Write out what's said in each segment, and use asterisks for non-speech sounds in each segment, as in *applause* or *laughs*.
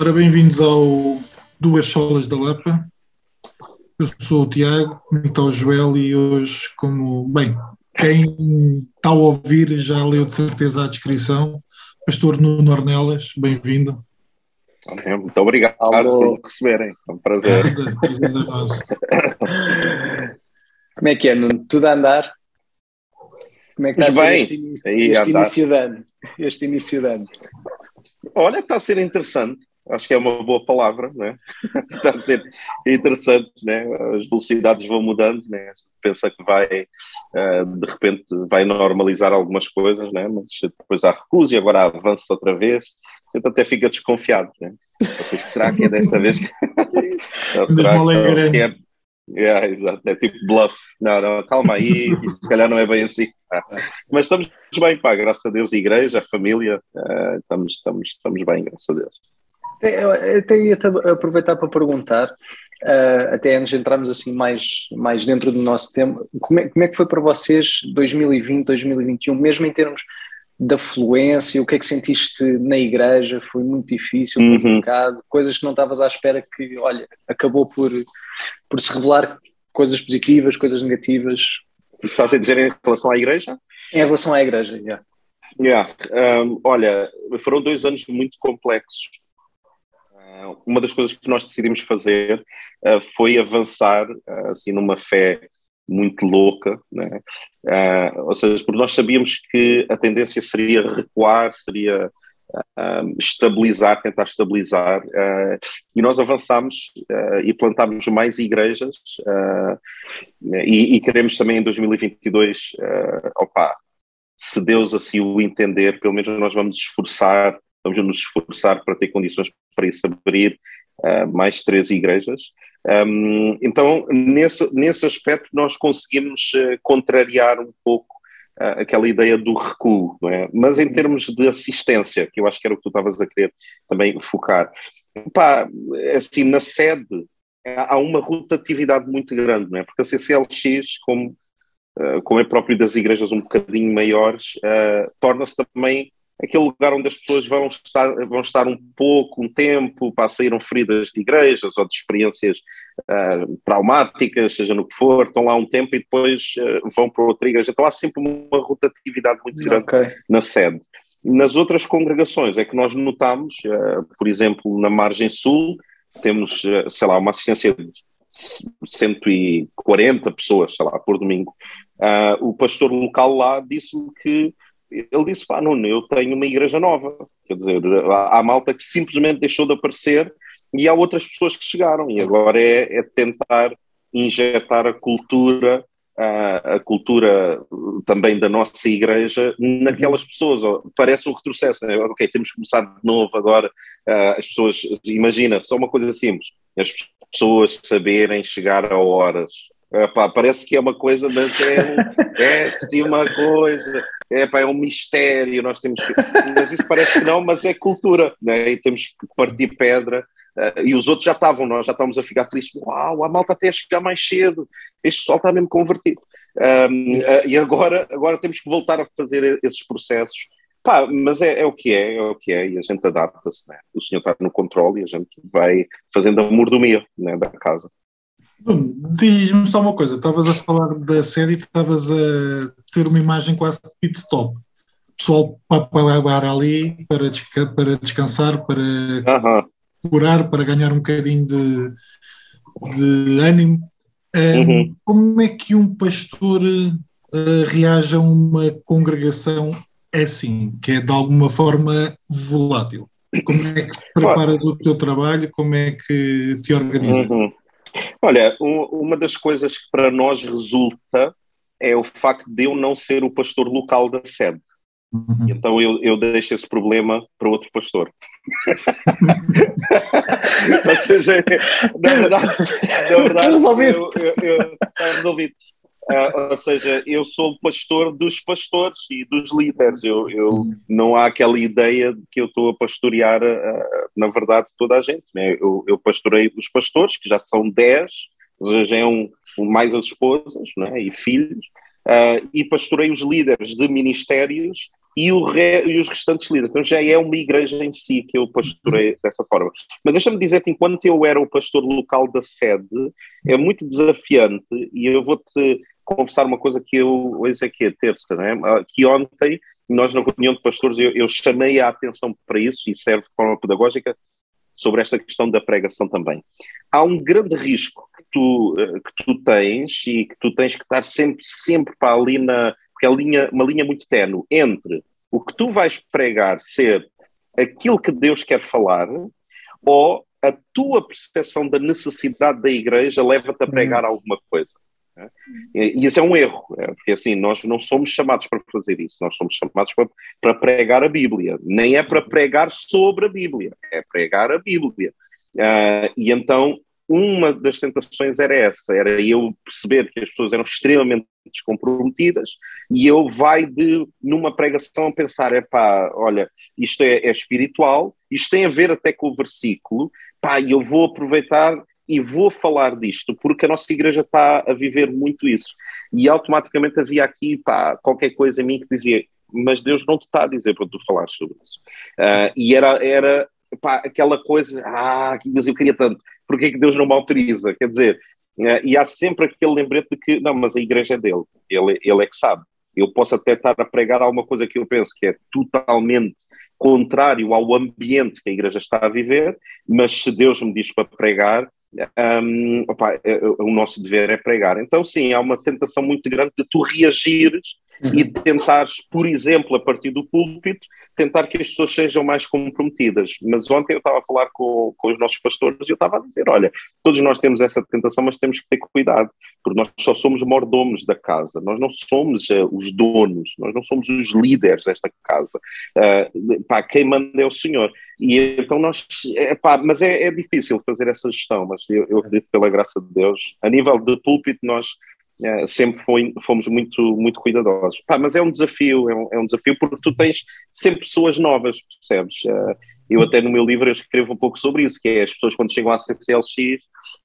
Ora, bem-vindos ao Duas Solas da Lapa. Eu sou o Tiago, está o Joel e hoje, como, bem, quem está a ouvir já leu de certeza a descrição. Pastor Nuno Ornelas, bem-vindo. Muito obrigado Alô. por me receberem, é um prazer. prazer *laughs* Como é que é, Nuno? Tudo a andar? Como é que está bem, a ser este, início, este início de ano? Este início de ano? Olha, está a ser interessante. Acho que é uma boa palavra, né? *laughs* está a ser interessante, né? As velocidades vão mudando, né? Pensa que vai, uh, de repente, vai normalizar algumas coisas, né? Mas depois há recuso e agora há avanço outra vez. A gente até fica desconfiado, né? Seja, será que é desta vez que. *laughs* será que é Yeah, exato, é tipo bluff. Não, não, calma aí, isso se calhar não é bem assim. Mas estamos bem, pá, graças a Deus, igreja, família, uh, estamos, estamos, estamos bem, graças a Deus. Até ia aproveitar para perguntar, uh, até antes de entrarmos assim mais, mais dentro do nosso tema, como é, como é que foi para vocês 2020, 2021, mesmo em termos da fluência, o que é que sentiste na igreja? Foi muito difícil, uhum. complicado, coisas que não estavas à espera que, olha, acabou por, por se revelar coisas positivas, coisas negativas. Estás a dizer em relação à igreja? Em relação à igreja, já. Yeah. Yeah. Um, olha, foram dois anos muito complexos. Uh, uma das coisas que nós decidimos fazer uh, foi avançar uh, assim numa fé muito louca, né? Uh, ou seja, porque nós sabíamos que a tendência seria recuar, seria estabilizar, tentar estabilizar, e nós avançámos e plantámos mais igrejas, e, e, queremos também em 2022, opa, se Deus assim o entender, pelo menos nós vamos esforçar, vamos nos esforçar para ter condições para isso abrir, mais três igrejas. Um, então, nesse, nesse aspecto, nós conseguimos uh, contrariar um pouco uh, aquela ideia do recuo, é? Mas em termos de assistência, que eu acho que era o que tu estavas a querer também focar, pá, assim, na sede há uma rotatividade muito grande, não é? Porque a CCLX, como, uh, como é próprio das igrejas um bocadinho maiores, torna-se também aquele lugar onde as pessoas vão estar, vão estar um pouco, um tempo, para saíram feridas de igrejas ou de experiências uh, traumáticas, seja no que for, estão lá um tempo e depois uh, vão para outra igreja. Então há sempre uma rotatividade muito grande okay. na sede. Nas outras congregações é que nós notamos, uh, por exemplo, na margem sul, temos, sei lá, uma assistência de 140 pessoas, sei lá, por domingo. o pastor local lá disse-me que ele disse: pá, Nuno, eu tenho uma igreja nova. Quer dizer, há, há malta que simplesmente deixou de aparecer e há outras pessoas que chegaram. E agora é, é tentar injetar a cultura, a, a, cultura também da nossa igreja naquelas pessoas. Parece um retrocesso. Né? Ok, temos que começar de novo agora. as pessoas, imagina, só uma coisa simples: as pessoas saberem chegar a horas. Epá, parece que é uma coisa, mas é, *laughs* é assim uma coisa é, pá, é um mistério, nós temos que. Mas isso parece que não, mas é cultura, né? e temos que partir pedra. Uh, e os outros já estavam, nós já estávamos a ficar felizes. Uau, a malta até a chegar mais cedo, este pessoal está mesmo convertido. Um, uh, ah, e agora, agora temos que voltar a fazer esses processos. Pá, mas é, é, o que é, é o que é, e a gente adapta-se, né? O senhor está no controle e a gente vai fazendo a mordomia né, da casa. Diz-me só uma coisa, estavas a falar da série e estavas a ter uma imagem quase de pit stop. Pessoal para ali, para, desca para descansar, para uhum. curar, para ganhar um bocadinho de, de ânimo. Um, uhum. Como é que um pastor uh, reage a uma congregação assim, que é de alguma forma volátil? Como é que preparas o teu trabalho? Como é que te organizas? Olha, uma das coisas que para nós resulta é o facto de eu não ser o pastor local da sede. Uhum. Então eu, eu deixo esse problema para outro pastor. *laughs* Ou seja, na verdade, na verdade eu, eu, eu, está resolvido. Uh, ou seja, eu sou o pastor dos pastores e dos líderes. Eu, eu uhum. não há aquela ideia de que eu estou a pastorear, uh, na verdade, toda a gente. Né? Eu, eu pastorei os pastores, que já são 10, já é um, mais as esposas né? e filhos, uh, e pastorei os líderes de ministérios e, re, e, os restantes líderes. Então já é uma igreja em si que eu pastorei dessa forma. Mas deixa-me dizer-te, enquanto eu era o pastor local da sede, é muito desafiante e eu vou-te confessar uma coisa que eu, hoje é que é terça, né? que ontem nós na reunião de pastores eu, eu chamei a atenção para isso e serve de forma pedagógica sobre esta questão da pregação também. Há um grande risco que tu, eh, que tu tens e que tu tens que estar sempre, sempre para ali na, porque é linha, uma linha muito tenue entre o que tu vais pregar ser aquilo que Deus quer falar ou a tua percepção da necessidade da igreja leva-te a pregar uhum. alguma coisa. Né? E isso é um erro, né? porque assim, nós não somos chamados para fazer isso, nós somos chamados para, para pregar a Bíblia, nem é para pregar sobre a Bíblia, é pregar a Bíblia. Uh, e então uma das tentações era essa, era eu perceber que as pessoas eram extremamente descomprometidas e eu vai de, numa pregação, pensar, é pá, olha, isto é, é, espiritual, isto tem a ver até com o versículo, pá, eu vou aproveitar e vou falar disto, porque a nossa igreja está a viver muito isso. E automaticamente havia aqui, pá, qualquer coisa em mim que dizia, mas Deus não te está a dizer para tu falar sobre isso. Uh, e era, era pá, aquela coisa, ah, mas eu queria tanto porque é que Deus não me autoriza? Quer dizer, uh, e há sempre aquele lembrete de que, não, mas a igreja é dele, ele, ele é que sabe. Eu posso até estar a pregar alguma coisa que eu penso que é totalmente contrário ao ambiente que a igreja está a viver, mas se Deus me diz para pregar, um, opa, é, é, o nosso dever é pregar. Então, sim, há uma tentação muito grande de tu reagires uhum. e tentares, por exemplo, a partir do púlpito, tentar que as pessoas sejam mais comprometidas. Mas ontem eu estava a falar com, com os nossos pastores e eu estava a dizer: olha, todos nós temos essa tentação, mas temos que ter cuidado, porque nós só somos mordomos da casa, nós não somos uh, os donos, nós não somos os líderes desta casa. Uh, pá, quem manda é o Senhor. E então nós, é, pá, mas é, é difícil fazer essa gestão, mas eu, eu acredito pela graça de Deus, a nível de púlpito, nós sempre foi, fomos muito, muito cuidadosos. Pá, mas é um desafio, é um, é um, desafio porque tu tens sempre pessoas novas, percebes? Eu até no meu livro escrevo um pouco sobre isso, que é as pessoas quando chegam à CCLX,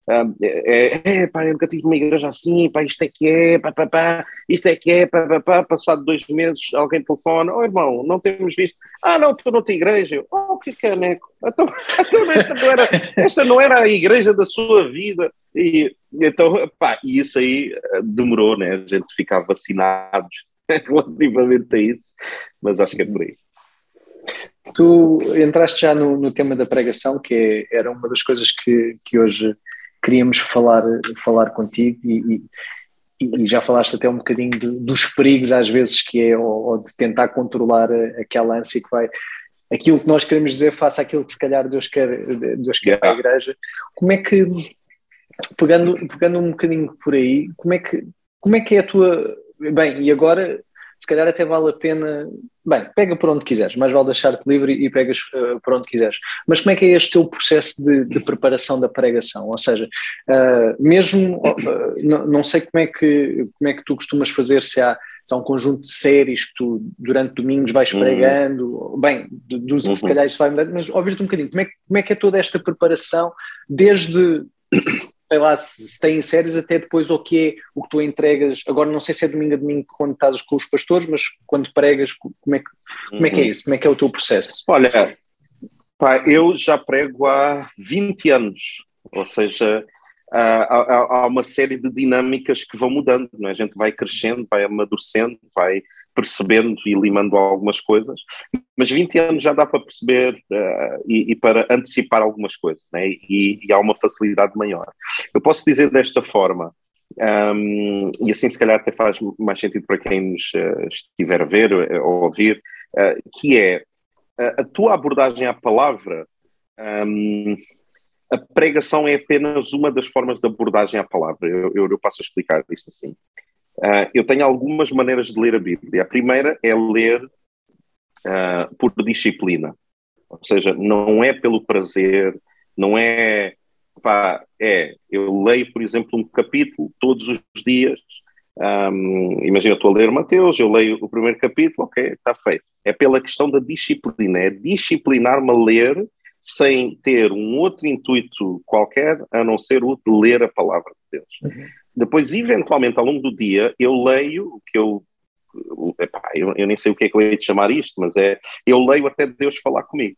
uh, é, é, pá, eu nunca tive uma igreja assim, pá, isto é que é, pá, pá, pá, isto é que é, pá, pá, pá, passado dois meses alguém telefona, oh irmão, não temos visto, ah não, tu não igreja, oh que caneco, *laughs* então, então esta, não era, esta não era a igreja da sua vida, e então, pá, e isso aí eh, demorou, né? A gente ficar vacinados *laughs* relativamente a isso, mas acho que é por aí. Tu entraste já no, no tema da pregação, que é, era uma das coisas que, que hoje queríamos falar, falar contigo e, e, e já falaste até um bocadinho de, dos perigos às vezes que é ou, ou, de tentar controlar aquela ânsia que vai aquilo que nós queremos dizer face àquilo que se calhar Deus quer Deus quer yeah. a igreja como é que pegando, pegando um bocadinho por aí, como é que, como é, que é a tua. Bem, e agora se calhar até vale a pena. Bem, pega por onde quiseres, mais vale deixar-te livre e pegas uh, por onde quiseres. Mas como é que é este teu processo de, de preparação da pregação? Ou seja, uh, mesmo, uh, não, não sei como é, que, como é que tu costumas fazer, se há, se há um conjunto de séries que tu durante domingos vais uhum. pregando, bem, do, do, uhum. se calhar isto vai mudar, mas ouvir-te um bocadinho, como é, como é que é toda esta preparação desde sei lá, se tem séries até depois o que é o que tu entregas. Agora não sei se é domingo a domingo quando estás com os pastores, mas quando pregas, como é que, como é, que é uhum. isso? Como é que é o teu processo? Olha, pá, eu já prego há 20 anos, ou seja, há, há, há, uma série de dinâmicas que vão mudando, não é? a gente vai crescendo, vai amadurecendo, vai percebendo e limando algumas coisas, mas 20 anos já dá para perceber uh, e, e, para antecipar algumas coisas, né? e, e, há uma facilidade maior. Eu posso dizer desta forma, um, e assim se calhar até faz mais sentido para quem nos uh, estiver a ver eh, ou ouvir, uh, que é a tua abordagem à palavra. Um, a pregação é apenas uma das formas de abordagem à palavra. Eu, eu, eu passo a explicar isto assim. Uh, eu tenho algumas maneiras de ler a Bíblia. A primeira é ler uh, por disciplina, ou seja, não é pelo prazer, não é, pá, é, eu leio, por exemplo, um capítulo todos os dias. Um, imagina, eu estou a ler Mateus, eu leio o primeiro capítulo, ok, está feito. É pela questão da disciplina, é disciplinar-me a ler sem ter um outro intuito qualquer a não ser o de ler a palavra de Deus. Uhum. Depois, eventualmente, ao longo do dia, eu leio o que eu epá, eu, eu, nem sei o que é que eu ia de chamar isto, mas é, eu leio até Deus falar comigo.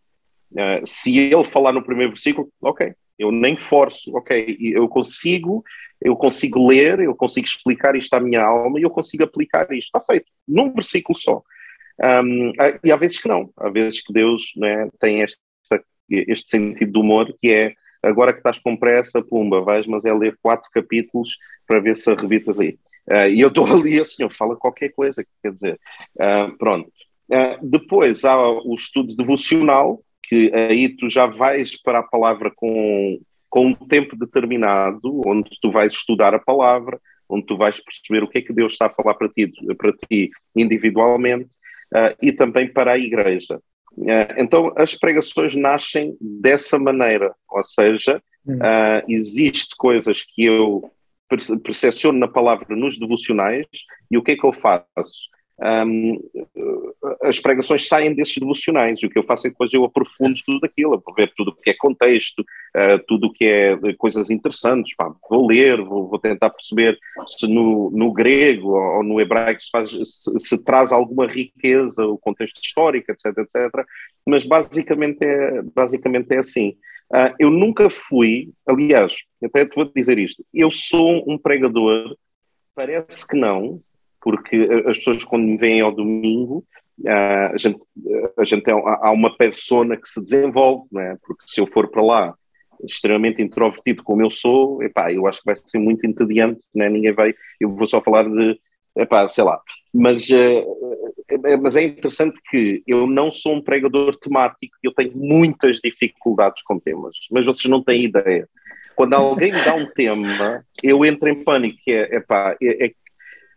Uh, se ele falar no primeiro versículo, ok, eu nem forço, ok, eu consigo, eu consigo ler, eu consigo explicar isto à minha alma e eu consigo aplicar isto, está feito, num versículo só. Um, e há vezes que não, há vezes que Deus né, tem este, este sentido de humor que é agora que estás com pressa, pumba, vais, mas é ler quatro capítulos para ver se arrebitas aí. Uh, e eu estou *laughs* ali, o senhor fala qualquer coisa, quer dizer, uh, pronto. Uh, depois há o estudo devocional, que aí tu já vais para a palavra com, com um tempo determinado, onde tu vais estudar a palavra, onde tu vais perceber o que é que Deus está a falar para ti, para ti individualmente, e também para a igreja. Então, as pregações nascem dessa maneira, ou seja, Uh, existe coisas que eu percepciono na palavra nos devocionais e o que é que eu faço? Um, as pregações saem desses devocionais e o que eu faço é depois eu aprofundo tudo aquilo, a ver tudo o que é contexto, uh, tudo o que é coisas interessantes, pá, vou ler, vou, vou, tentar perceber se no, no grego ou no hebraico se, faz, se, se, traz alguma riqueza, o contexto histórico, etc, etc, mas basicamente é, basicamente é assim. Uh, eu nunca fui, aliás, até te vou dizer isto, eu sou um pregador, parece que não, porque as pessoas quando me vêm ao domingo, uh, a gente, a gente é, há uma persona que se desenvolve, não é? porque se eu for para lá extremamente introvertido como eu sou, epá, eu acho que vai ser muito entediante, né? ninguém vai, eu vou só falar de, epá, sei lá, mas uh, é, mas é interessante que eu não sou um pregador temático, eu tenho muitas dificuldades com temas, mas vocês não têm ideia. Quando alguém me dá um tema, eu entro em pânico, é, epá, é, é,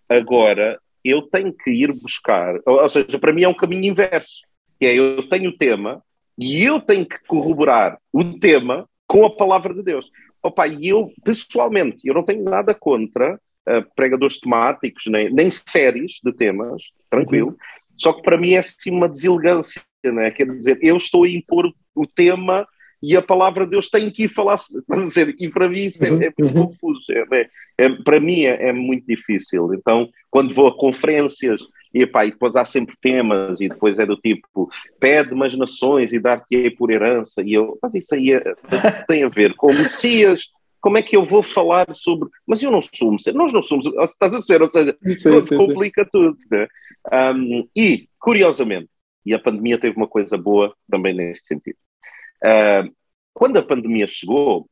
agora eu tenho que ir buscar, ou seja, para mim é um caminho inverso, que é eu tenho o tema e eu tenho que corroborar o tema com a palavra de Deus. Opa, e eu, pessoalmente, eu não tenho nada contra uh, pregadores temáticos, nem, nem séries de temas, tranquilo. Uhum. Só que para mim é assim uma deselegância, né? quer dizer, eu estou a impor o tema e a palavra de Deus tem que ir falar, *laughs* dizer, e para mim isso é, uhum, é muito uhum. confuso, é, é, para mim é, é, muito difícil. Então, quando vou a conferências e, epá, e depois há sempre temas, e depois é do tipo, pede-me as nações e dar-te-ei por herança, e eu, mas isso aí é, isso tem a ver com Messias como é que eu vou falar sobre. Mas eu não sou Messias, nós não somos. Estás a dizer, ou seja, sim, sim, complica sim. tudo. Né? Um, e, curiosamente, e a pandemia teve uma coisa boa também neste sentido. Uh, quando a pandemia chegou,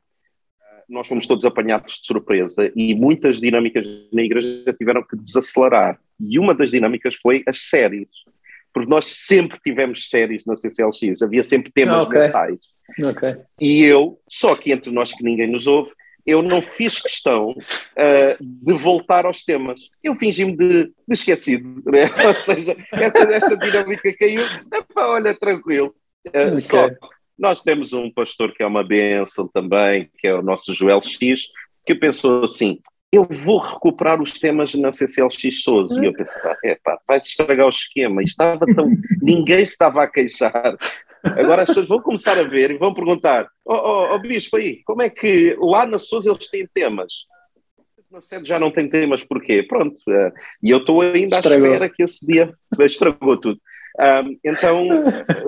nós fomos todos apanhados de surpresa e muitas dinâmicas na igreja tiveram que desacelerar. E uma das dinâmicas foi as séries. Porque nós sempre tivemos séries na CCLX, havia sempre temas okay. mensais. Okay. E eu, só que entre nós que ninguém nos ouve, eu não fiz questão uh, de voltar aos temas. Eu fingi-me de, de, esquecido, né? *laughs* ou seja, essa, essa dinâmica caiu. Epá, olha, tranquilo. Uh, okay. Só nós temos um pastor que é uma benção também, que é o nosso Joel X, que pensou assim: eu vou recuperar os temas na CCLX Souza. E eu pensei, é pá, vai estragar o esquema. E estava tão. *laughs* Ninguém se estava a queixar. Agora as pessoas vão começar a ver e vão perguntar: Ó oh, oh, oh, Bispo, aí, como é que lá na Souza eles têm temas? Na sede já não tem temas, porquê? Pronto. Uh, e eu estou ainda estragou. à espera que esse dia *laughs* estragou tudo. Um, então,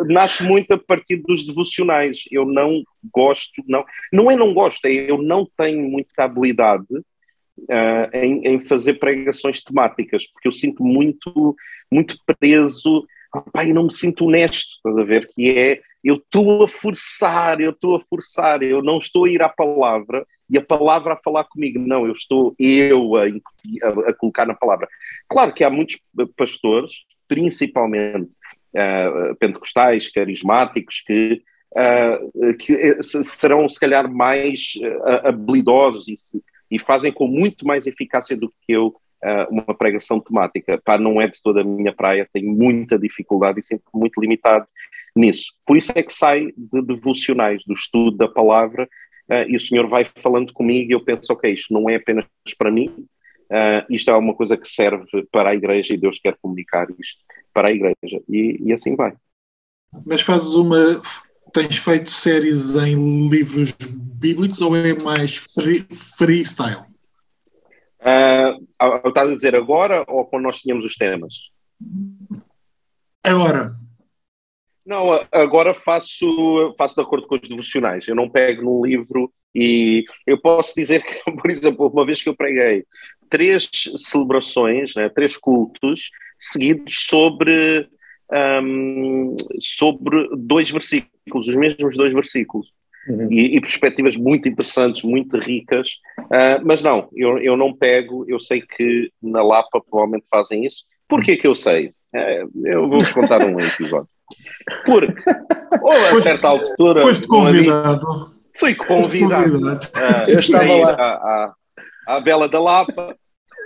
nasce muito a partir dos devocionais. Eu não gosto, não, não é não gosto, é eu não tenho muita habilidade uh, em, em, fazer pregações temáticas, porque eu sinto muito, muito preso pai, eu não me sinto honesto, estás a ver? Que é, eu estou a forçar, eu estou a forçar, eu não estou a ir à palavra e a palavra a falar comigo, não, eu estou eu a, a, a colocar na palavra. Claro que há muitos pastores, principalmente uh, pentecostais, carismáticos, que, uh, que serão se calhar mais uh, habilidosos e, e fazem com muito mais eficácia do que eu uma pregação temática. Pá, não é de toda a minha praia, tenho muita dificuldade e sinto muito limitado nisso. Por isso é que sai de devocionais, do estudo da palavra, e o Senhor vai falando comigo e eu penso, ok, isto não é apenas para mim, uh, isto é uma coisa que serve para a igreja e Deus quer comunicar isto para a igreja. E, e assim vai. Mas fazes uma. Tens feito séries em livros bíblicos ou é mais free, freestyle? Uh, estás a dizer agora ou quando nós tínhamos os temas? Agora. Não, agora faço, faço de acordo com os devocionais. Eu não pego num livro e eu posso dizer que, *laughs* por exemplo, uma vez que eu preguei três celebrações, né, três cultos seguidos sobre, um, sobre dois versículos, os mesmos dois versículos. Uhum. E, e, perspectivas muito interessantes, muito ricas, uh, mas não, eu, eu não pego, eu sei que na Lapa provavelmente fazem isso. Porquê que eu sei? Uh, eu vou-vos contar um *laughs* episódio. Porque, ou a certa altura. Foste convidado. Fui convidado. convidado. Uh, eu estava lá. À, à, à Bela da Lapa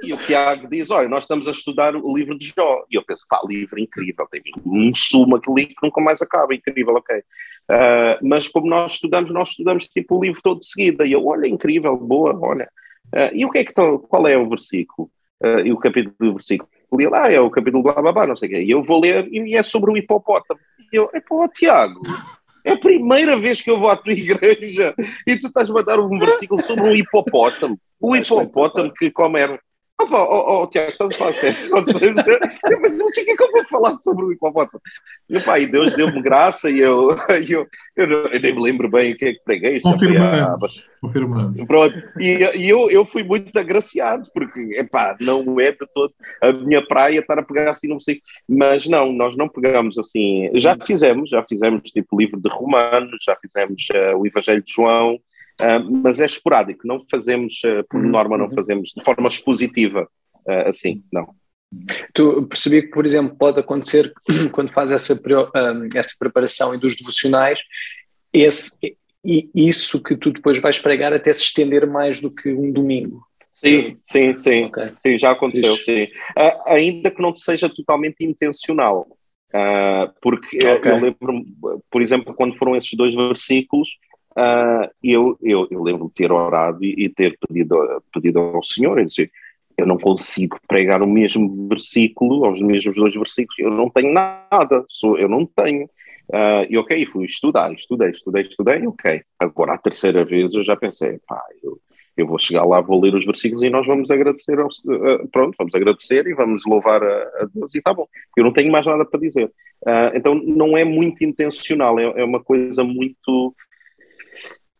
e o Tiago diz: Olha, nós estamos a estudar o livro de Jó. E eu penso: pá, livro incrível, tem um sumo aquele que nunca mais acaba, incrível, ok. Uh, mas como nós estudamos, nós estudamos tipo o livro todo de seguida. E eu: Olha, incrível, boa, olha. Uh, e o que é que qual é o versículo? Uh, e o capítulo do versículo? Li lá, é o capítulo blá blá blá, não sei o quê. E eu vou ler e é sobre o hipopótamo. E eu: É pô, Tiago. É a primeira vez que eu vou à tua igreja. E tu estás a mandar um versículo sobre um hipopótamo. O hipopótamo que come Opa, oh, oh, Tiago, estás a falar *laughs* sério? Ou seja, mas o que é que eu vou falar sobre o hipopótamo? E, pá, e Deus deu-me graça e eu, *laughs* eu, eu, eu, nem me lembro bem o que é que preguei. Confirmando. Confirmando. Pronto, e, e, eu, eu fui muito agraciado, porque, epá, não é de todo a minha praia estar a pegar assim, não sei. Mas não, nós não pegamos assim. Já fizemos, já fizemos tipo livro de Romanos, já fizemos uh, o Evangelho de João. Uh, mas é esporádico, não fazemos, uh, por uhum. norma, não fazemos de forma expositiva uh, assim, não. Tu percebi que, por exemplo, pode acontecer *clears throat* quando faz essa, essa preparação e dos devocionais, esse, e isso que tu depois vais pregar até se estender mais do que um domingo. Sim, sim, sim, okay. sim já aconteceu, Isso. sim. Uh, ainda que não seja totalmente intencional, uh, porque okay. eu lembro, por exemplo, quando foram esses dois versículos, uh, eu, eu, eu lembro de ter orado e, e, ter pedido, pedido ao Senhor, eu, disse, eu não consigo pregar o mesmo versículo, aos mesmos dois versículos, eu não tenho nada, sou, eu não tenho. Uh, e ok, fui estudar, estudei, estudei, estudei, ok. Agora, a terceira vez eu já pensei, pá, eu, eu vou chegar lá, vou ler os versículos e nós vamos agradecer, ao, uh, pronto, vamos agradecer e vamos louvar a, a, Deus e tá bom. Eu não tenho mais nada para dizer. Uh, então, não é muito intencional, é, é uma coisa muito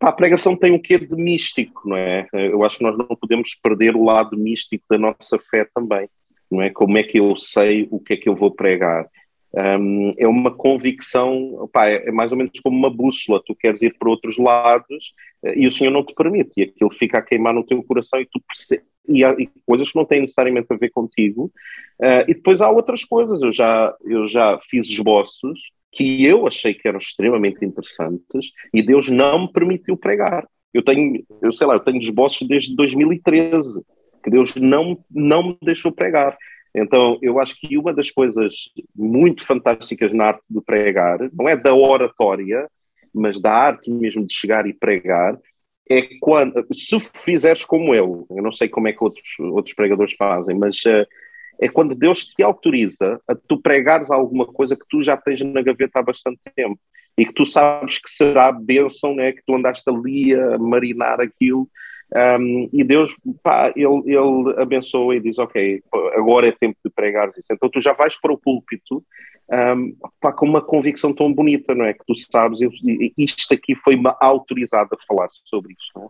a pregação tem um quê de místico, não é? Eu acho que nós não podemos perder o lado místico da nossa fé também, não é? Como é que eu sei o que é que eu vou pregar? Um, é uma convicção, pá, é mais ou menos como uma bússola, tu queres ir para outros lados eh, e o Senhor não te permite, e aquilo fica a queimar no teu coração e tu percebes, e, há, e coisas que não têm necessariamente a ver contigo, uh, e depois há outras coisas, eu já, eu já fiz esboços que eu achei que eram extremamente interessantes e Deus não me permitiu pregar. Eu tenho, eu sei lá, eu tenho esboços desde 2013 que Deus não, não me deixou pregar. Então, eu acho que uma das coisas muito fantásticas na arte de pregar, não é da oratória, mas da arte mesmo de chegar e pregar, é quando, se fizeres como eu, eu não sei como é que outros, outros pregadores fazem, mas uh, é quando Deus te autoriza a tu pregares alguma coisa que tu já tens na gaveta há bastante tempo e que tu sabes que será bênção, né? que tu andaste ali a marinar aquilo. Um, e Deus, pá, ele, ele abençoa e diz: Ok, agora é tempo de pregar isso. Então tu já vais para o púlpito um, pá, com uma convicção tão bonita, não é? Que tu sabes, isto aqui foi-me autorizado a falar sobre isto. É?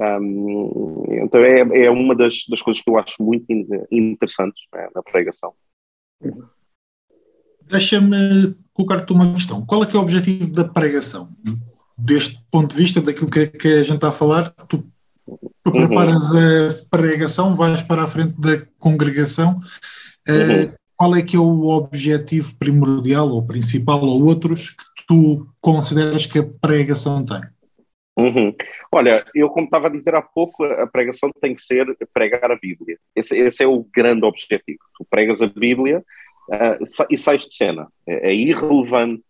Um, então é, é uma das, das coisas que eu acho muito interessantes né, na pregação. Deixa-me colocar-te uma questão. Qual é que é o objetivo da pregação? Deste ponto de vista, daquilo que, que a gente está a falar, tu, tu uhum. preparas a pregação, vais para a frente da congregação. Eh, uhum. qual é que é o objetivo primordial ou principal ou outros que tu consideras que a pregação tem? Uhum. Olha, eu como estava a dizer há pouco, a pregação tem que ser pregar a Bíblia. Esse, esse é o grande objetivo. Tu pregas a Bíblia uh, e sais de cena. É, é, irrelevante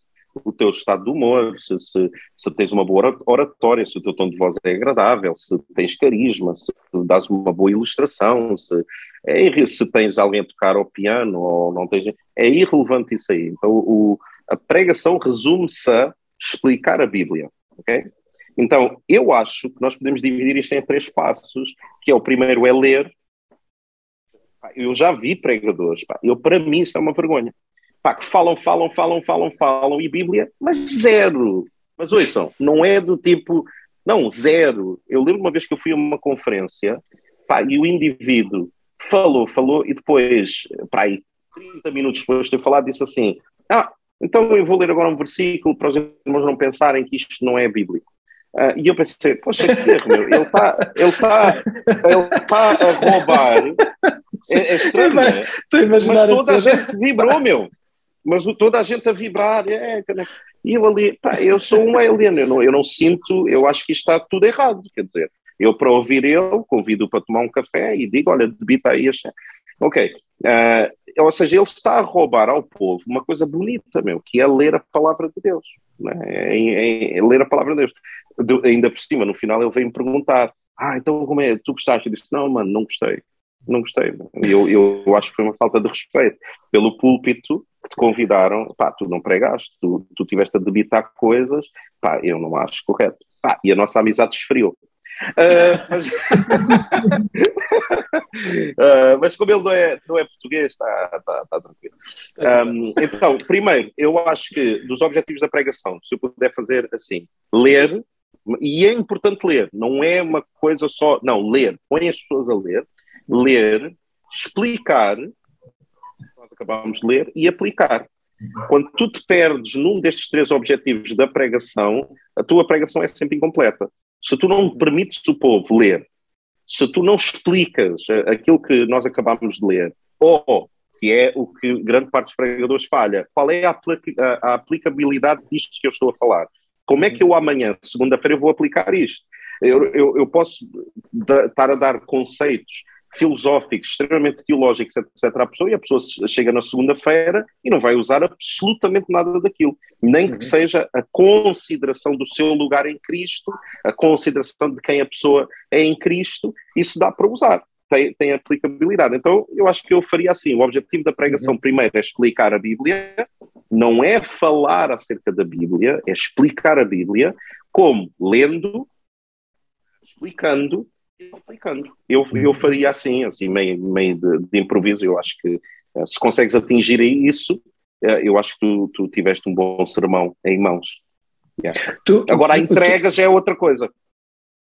o teu estado de humor, se, se, se, tens uma boa oratória, se o teu tom de voz é agradável, se tens carisma, se dás uma boa ilustração, se, é, se tens alguém a tocar ao piano ou não tens. É irrelevante isso aí. Então, o, a pregação resume-se a explicar a Bíblia. ok? Então, eu acho que nós podemos dividir isto em três passos, que é o primeiro é ler, Eu já vi pregadores, pá, eu, para mim isso é uma vergonha. Pá, que falam, falam, falam, falam, falam, e Bíblia, mas zero. Mas ouçam, não é do tipo, não, zero. Eu lembro uma vez que eu fui a uma conferência, pá, e o indivíduo falou, falou, e depois, pá, aí, 30 minutos depois de ter falado, disse assim: Ah, então eu vou ler agora um versículo para os irmãos não pensarem que isto não é bíblico. Uh, e eu pensei, poxa, que erro, meu. Ele está ele tá, ele tá a roubar. É, é estranho, é? Mas toda a gente vibrou, meu. Mas o, toda a gente a vibrar. É, e eu ali, pá, eu sou um alien, eu não, eu não sinto, eu acho que isto está tudo errado. Quer dizer, eu para ouvir ele, convido para tomar um café e digo, olha, debita aí. Ok. Uh, ou seja, ele está a roubar ao povo uma coisa bonita, meu, que é ler a palavra de Deus. Né? É, é, é ler a palavra de Deus do, ainda por cima, no final ele veio-me perguntar: Ah, então como é? Tu gostaste? Eu disse: Não, mano, não gostei. Não gostei. Eu, eu, eu acho que foi uma falta de respeito pelo púlpito que te convidaram. Pá, tu não pregaste, tu, tu tiveste a debitar coisas. Pá, eu não acho correto. Pá, e a nossa amizade esfriou. Uh, mas... uh, *laughs* mas, como ele não é, não é português, está, está, está tranquilo. Um, então, primeiro, eu acho que dos objetivos da pregação, se eu puder fazer assim, ler, e é importante ler, não é uma coisa só, não, ler, põe as pessoas a ler, ler, explicar, nós acabamos de ler, e aplicar. Quando tu te perdes num destes três objetivos da pregação, a tua pregação é sempre incompleta. Se tu não permites o povo ler, se tu não explicas aquilo que nós acabamos de ler, ou que é o que grande parte dos pregadores falha, qual é a, a, aplicabilidade disto que eu estou a falar? Como é que eu amanhã, segunda-feira, vou aplicar isto? Eu, eu, eu posso estar a dar conceitos filosóficos, extremamente teológicos, etc. à pessoa, e a pessoa chega na segunda-feira e não vai usar absolutamente nada daquilo. Nem que uhum. seja a consideração do seu lugar em Cristo, a consideração de quem a pessoa é em Cristo, isso dá para usar. Tem, tem aplicabilidade. Então, eu acho que eu faria assim: o objetivo da pregação, uhum. primeiro, é explicar a Bíblia, não é falar acerca da Bíblia, é explicar a Bíblia, como lendo, explicando aplicando. Eu, eu uhum. faria assim, assim, meio, meio de, de improviso. Eu acho que eh, se consegues atingir isso, eh, eu acho que tu, tu tiveste um bom sermão em mãos. Yeah. Tu, Agora a entrega já é outra coisa.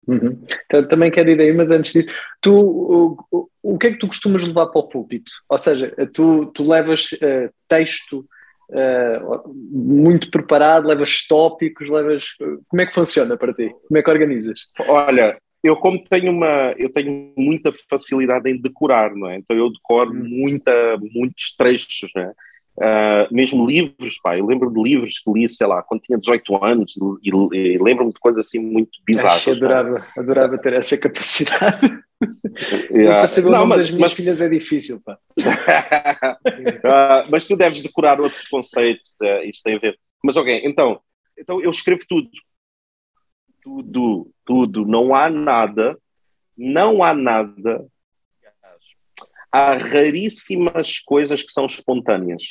Uhum. Então, também quero ir aí, mas antes disso, tu, o, o, o, que é que tu costumas levar para o púlpito? Ou seja, tu, tu levas uh, texto uh, muito preparado, levas tópicos, levas. Como é que funciona para ti? Como é que organizas? Olha, eu como tenho uma, eu tenho muita facilidade em decorar, não é? Então eu decoro hum. muita, muitos trechos, não é? Uh, mesmo livros, pá, eu lembro de livros que li, sei lá, quando tinha 18 anos e, e, lembro-me de coisas assim muito bizarras. Eu adorava, adorava ter essa capacidade. *laughs* Yeah. Para saber o nome mas, das minhas mas... filhas é difícil, pá. uh, *laughs* mas tu deves decorar outros conceitos, uh, isto tem a ver. Mas ok, então, então eu escrevo tudo tudo, tudo, não há nada, não há nada. Há raríssimas coisas que são espontâneas.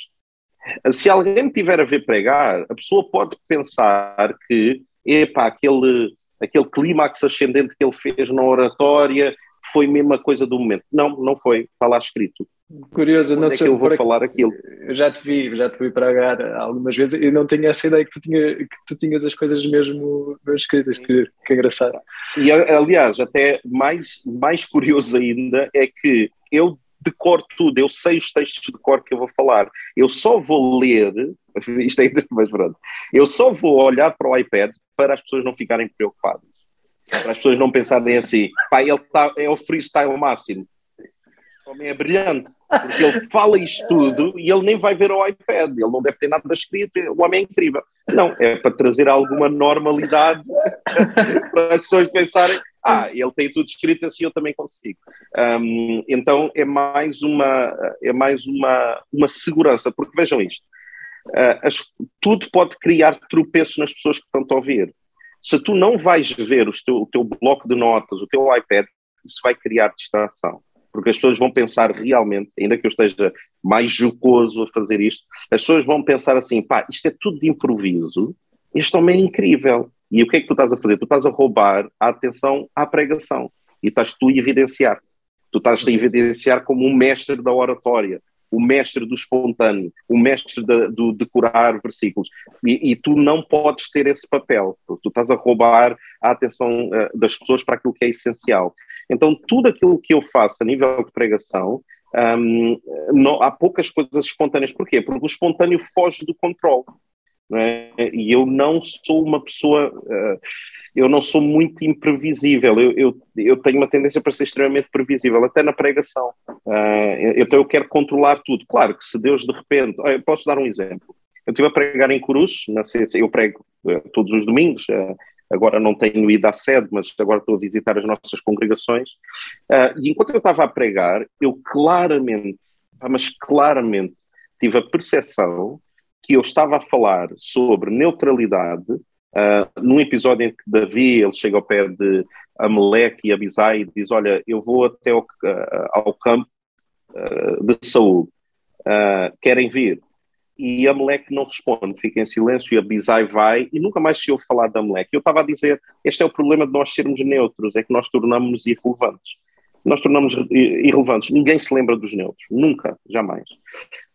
Se alguém me tiver a ver pregar, a pessoa pode pensar que, epá, aquele, aquele clímax ascendente que ele fez na oratória foi a mesma coisa do momento. Não, não foi, está lá escrito. Curioso, não é sei. que eu vou falar aquilo. Eu já te vi, já te vi pregar algumas vezes e não tinha essa ideia que tu, tinha, que tu tinhas as coisas mesmo escritas, que, que engraçado. E aliás, até mais, mais curioso ainda é que eu decoro tudo, eu sei os textos de cor que eu vou falar. Eu só vou ler, *laughs* isto ainda mais pronto, eu só vou olhar para o iPad para as pessoas não ficarem preocupadas. Para as pessoas não pensarem assim, pá, ele tá, é o freestyle máximo. O homem é brilhante. Porque ele fala isto tudo e ele nem vai ver ao iPad, ele não deve ter nada escrito, o homem é incrível. Não, é para trazer alguma normalidade *laughs* para as pessoas pensarem, ah, ele tem tudo escrito assim, eu também consigo. Um, então é mais uma é mais uma, uma segurança, porque vejam isto, uh, as, tudo pode criar tropeço nas pessoas que estão a ouvir. Se tu não vais ver o teu, o teu bloco de notas, o teu iPad, isso vai criar distração porque as pessoas vão pensar realmente, ainda que eu esteja mais jocoso a fazer isto, as pessoas vão pensar assim: pá, isto é tudo de improviso, este homem é incrível. E o que é que tu estás a fazer? Tu estás a roubar a atenção à pregação e estás tu a evidenciar. Tu estás a evidenciar como um mestre da oratória, o mestre do espontâneo, o mestre de, do decorar versículos. E, e, tu não podes ter esse papel. Tu estás a roubar a atenção uh, das pessoas para aquilo que é essencial. Então, tudo aquilo que eu faço a nível de pregação, um, não, há poucas coisas espontâneas. Porquê? Porque o espontâneo foge do controle. É? E eu não sou uma pessoa, uh, eu não sou muito imprevisível, eu, eu, eu, tenho uma tendência para ser extremamente previsível, até na pregação. Uh, então eu quero controlar tudo. Claro que se Deus de repente, eu posso dar um exemplo. Eu estive a pregar em Cruz, eu prego todos os domingos, agora não tenho ido à sede, mas agora estou a visitar as nossas congregações. e enquanto eu estava a pregar, eu claramente, mas claramente, tive a percepção que eu estava a falar sobre neutralidade uh, num episódio em que Davi ele chega ao pé de Amaleque e Abisai e diz: Olha, eu vou até ao, uh, ao campo uh, de Saúl, querem vir? E Amaleque não responde, fica em silêncio e Abisai vai e nunca mais se ouve falar de Amaleque. Eu estava a dizer: Este é o problema de nós sermos neutros, é que nós tornamos-nos irrelevantes nós tornamos irrelevantes. Ninguém se lembra dos neutros, nunca, jamais.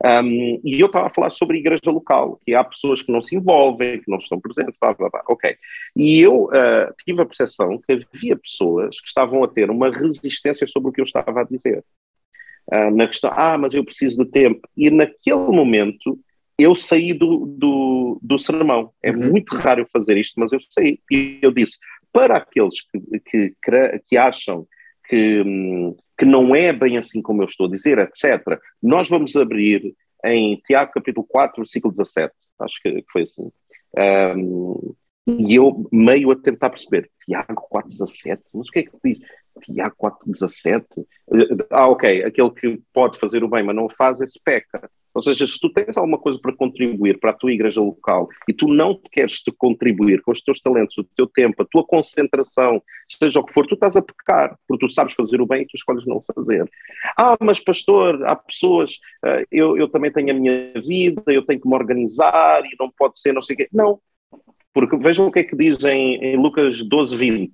Um, e eu estava a falar sobre a igreja local, que há pessoas que não se envolvem, que não estão presentes, blá, blá, blá. ok. E eu uh, tive a percepção que havia pessoas que estavam a ter uma resistência sobre o que eu estava a dizer. Uh, na questão, ah, mas eu preciso de tempo. E naquele momento eu saí do, do, do sermão. É uhum. muito raro eu fazer isto, mas eu saí. E eu disse, para aqueles que, que, que acham que, que não é bem assim como eu estou a dizer, etc. Nós vamos abrir em Tiago capítulo 4, versículo 17, acho que foi assim. Um, e eu meio a tentar perceber, Tiago 4, 17, mas o que é que diz? Tiago 4, 17? Ah, ok, aquele que pode fazer o bem, mas não o faz, esse peca. Ou seja, se tu tens alguma coisa para contribuir para a tua igreja local e tu não queres te contribuir com os teus talentos, o teu tempo, a tua concentração, seja o que for, tu estás a pecar, porque tu sabes fazer o bem e tu escolhes não fazer. Ah, mas pastor, há pessoas, eh, eu, eu também tenho a minha vida, eu tenho que me organizar e não pode ser não sei o quê. Não, porque vejam o que é que diz em, em Lucas 12, 20.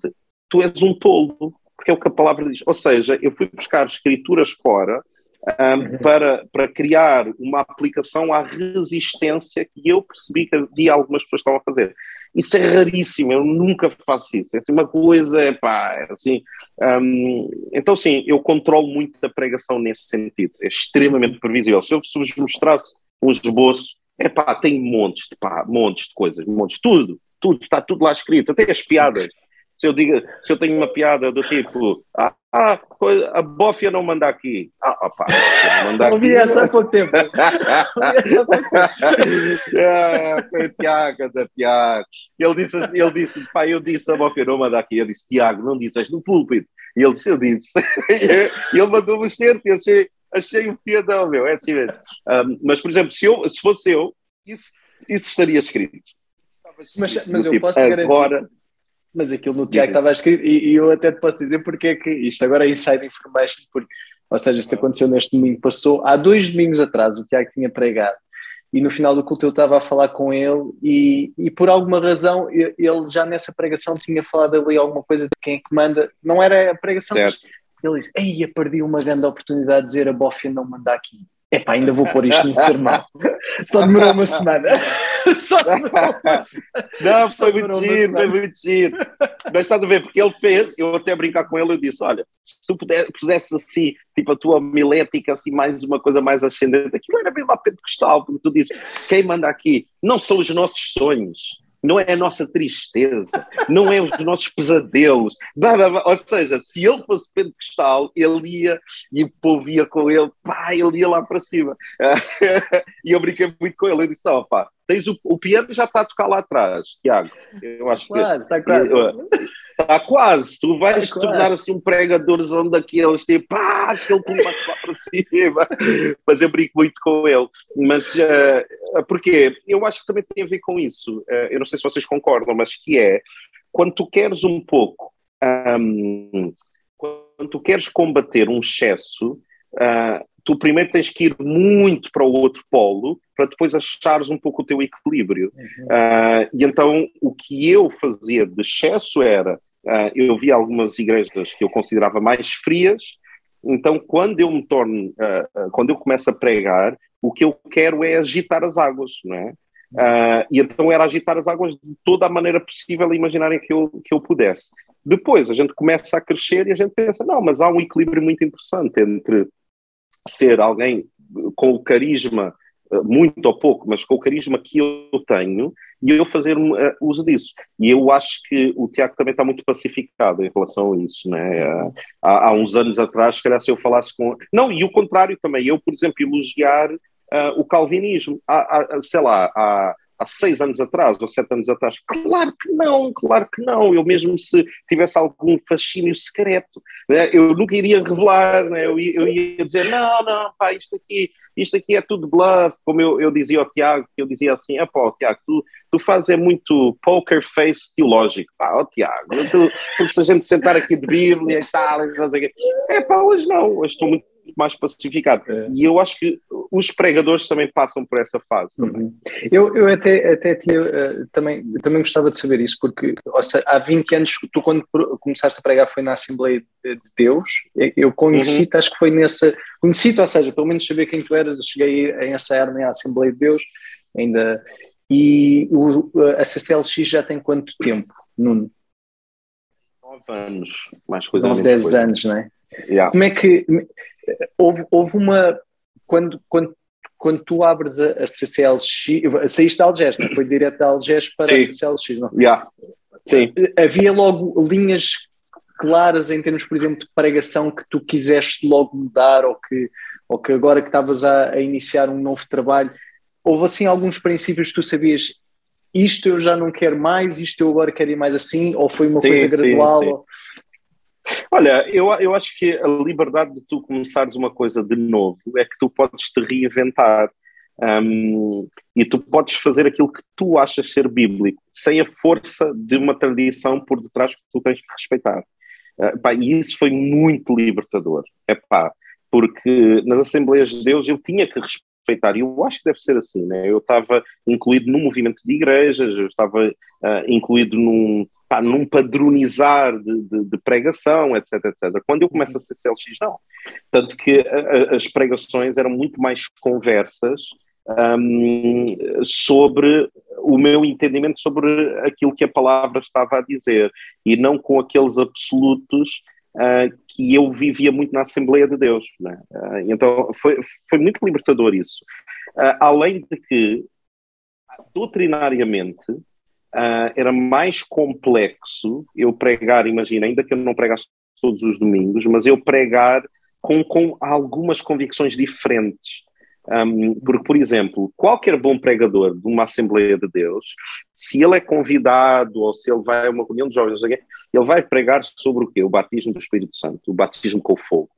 Tu és um tolo, porque é o que a palavra diz. Ou seja, eu fui buscar escrituras fora um, para, para criar uma aplicação à resistência que eu percebi que havia algumas pessoas que estavam a fazer. Isso é raríssimo, eu nunca faço isso. É assim, uma coisa, pá, é assim. Um, então, sim, eu controlo muito a pregação nesse sentido. É extremamente previsível. Se eu vos mostrasse um esboço, é pá, tem montes de, pá, montes de coisas, montes, tudo, tudo, está tudo lá escrito, até as piadas se eu, digo, se eu tenho uma piada do tipo, ah, ah a bófia não manda aqui. Ah, opá, não manda aqui. *laughs* Ouvi essa há pouco tempo. ah, foi o Tiago da Tiago. Ele disse, ele disse, pá, eu disse a bófia não manda aqui. Eu disse, Tiago, não dizes no púlpito. E ele disse, eu disse. e *laughs* ele mandou-me certo e achei, achei um piadão, meu, é assim mesmo. Um, mas, por exemplo, se, eu, se fosse eu, isso, isso estaria escrito. Mas, mas eu tipo, posso garantir. Mas aquilo no Tiago estava escrito, e, e, eu até te posso dizer porque é que isto agora é inside information, porque, ou seja, se aconteceu neste domingo, passou há dois domingos atrás, o Tiago tinha pregado, e no final do culto eu estava a falar com ele, e, e por alguma razão ele já nessa pregação tinha falado ali alguma coisa de quem é que manda, não era a pregação, certo. mas ele disse: Ei, perdi uma grande oportunidade de dizer a Bófia não manda aqui. Epá, ainda vou pôr isto no sermão. *laughs* Só demorou uma semana. *laughs* Só demorou uma semana. Não, foi muito giro, foi muito giro. Mas estás a ver, porque ele fez, eu até brincar com ele, eu disse, olha, se tu pusesse assim, tipo a tua milética, assim, mais uma coisa mais ascendente, aquilo era bem lá pentecostal, porque tu dizes, quem manda aqui não são os nossos sonhos, não é a nossa tristeza, não é os nossos pesadelos. Ou seja, se ele fosse pentecostal, ele ia e o povo ia com ele, pá, ele ia lá para cima. *laughs* e eu brinquei muito com ele. Eu disse: ó, oh, pá, tens o, o piano já está a tocar lá atrás, Tiago. Eu acho quase, que. Está quase. Está quase. Tu vais te tornar assim um pregadorzão daqueles, tipo, pá, aquele clima lá para cima. *laughs* Mas eu brinco muito com ele. Mas uh, porquê? Eu acho que também tem a ver com isso. Uh, eu não sei se vocês concordam, mas que é quando tu queres um pouco. Um, quando tu queres combater um excesso, uh, tu primeiro tens que ir muito para o outro polo para depois achares um pouco o teu equilíbrio. Uhum. Uh, e então o que eu fazia de excesso era, uh, eu via algumas igrejas que eu considerava mais frias, Então, quando eu me torno, uh, quando eu começo a pregar, o que eu quero é agitar as águas, não é? Uh, e então era agitar as águas de toda a maneira possível imaginarem que eu, que eu pudesse. Depois a gente começa a crescer e a gente pensa, não, mas há um equilíbrio muito interessante entre ser alguém com o carisma muito ou pouco, mas com o carisma que eu tenho, e eu fazer uh, uso disso. E eu acho que o Tiago também está muito pacificado em relação a isso, né? há, há, uns anos atrás, se calhar se eu falasse com... Não, e o contrário também, eu, por exemplo, elogiar uh, o calvinismo, há, há, sei lá, há há seis anos atrás ou sete anos atrás? Claro que não, claro que não. Eu mesmo se tivesse algum fascínio secreto, né, eu nunca iria revelar, né, eu, eu, ia, dizer, não, não, pá, isto aqui, isto aqui é tudo bluff, como eu, eu dizia ao Tiago, eu dizia assim, ah pá, Tiago, tu, tu fazes é muito poker face teológico, pá, ó Tiago, tu, porque se a gente sentar aqui de Bíblia e tal, é pá, hoje não, hoje estou muito mais pacificado. É. E eu acho que os pregadores também passam por essa fase. Uhum. Eu, eu até, até tinha, uh, também, também gostava de saber isso, porque seja, há 20 anos, tu quando começaste a pregar foi na Assembleia de Deus, eu conheci-te, uhum. acho que foi nessa, conheci-te, ou seja, pelo menos saber quem tu eras, eu cheguei a ensaiar na Assembleia de Deus, ainda, e o, a CCLX já tem quanto tempo, Nuno? Nove anos, mais coisa 9, 10 anos, não é? Yeah. Como é que houve, houve uma quando, quando, quando tu abres a, a CCLX, saíste da Algés, não é? foi direto da Algés para Sim. a CCLX, não? Yeah. Sim. Havia logo linhas claras em termos, por exemplo, de pregação que tu quiseste logo mudar ou que, ou que agora que estavas a, a iniciar um novo trabalho, houve assim alguns princípios que tu sabias isto eu já não quero mais, isto eu agora quero ir mais assim, ou foi uma sim, coisa gradual? Sim, sim. Ou... Olha, eu, eu acho que a liberdade de tu começares uma coisa de novo é que tu podes te reinventar um, e tu podes fazer aquilo que tu achas ser bíblico, sem a força de uma tradição por detrás que tu tens que respeitar. Uh, pá, e isso foi muito libertador. É pá, porque nas Assembleias de Deus eu tinha que respeitar, e eu acho que deve ser assim, né? Eu estava incluído num movimento de igrejas, eu estava uh, incluído num pá, num padronizar de, de, de, pregação, etc, etc. Quando eu começo a ser CLX, não. Tanto que a, as pregações eram muito mais conversas um, sobre o meu entendimento sobre aquilo que a palavra estava a dizer e não com aqueles absolutos uh, que eu vivia muito na Assembleia de Deus. Né? Uh, então foi, foi muito libertador isso. Uh, além de que, doutrinariamente, uh, era mais complexo eu pregar, imagina, ainda que eu não pregasse todos os domingos, mas eu pregar com, com algumas convicções diferentes. Um, porque, por exemplo, qualquer bom pregador de uma Assembleia de Deus, se ele é convidado ou se ele vai a uma reunião de jovens, ele vai pregar sobre o quê? O batismo do Espírito Santo, o batismo com o fogo.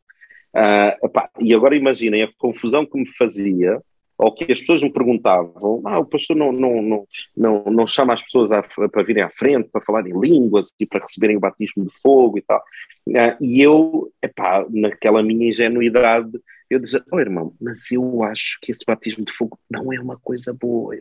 Uh, epá, e agora imaginem a confusão que me fazia ou que as pessoas me perguntavam, ah, o pastor não, não, não, não, não chama as pessoas a, para virem à frente, para falar em línguas e para receberem o batismo de fogo e tal. Uh, e eu, epá, naquela minha ingenuidade, eu dizia, oh irmão, mas eu acho que esse batismo de fogo não é uma coisa boa,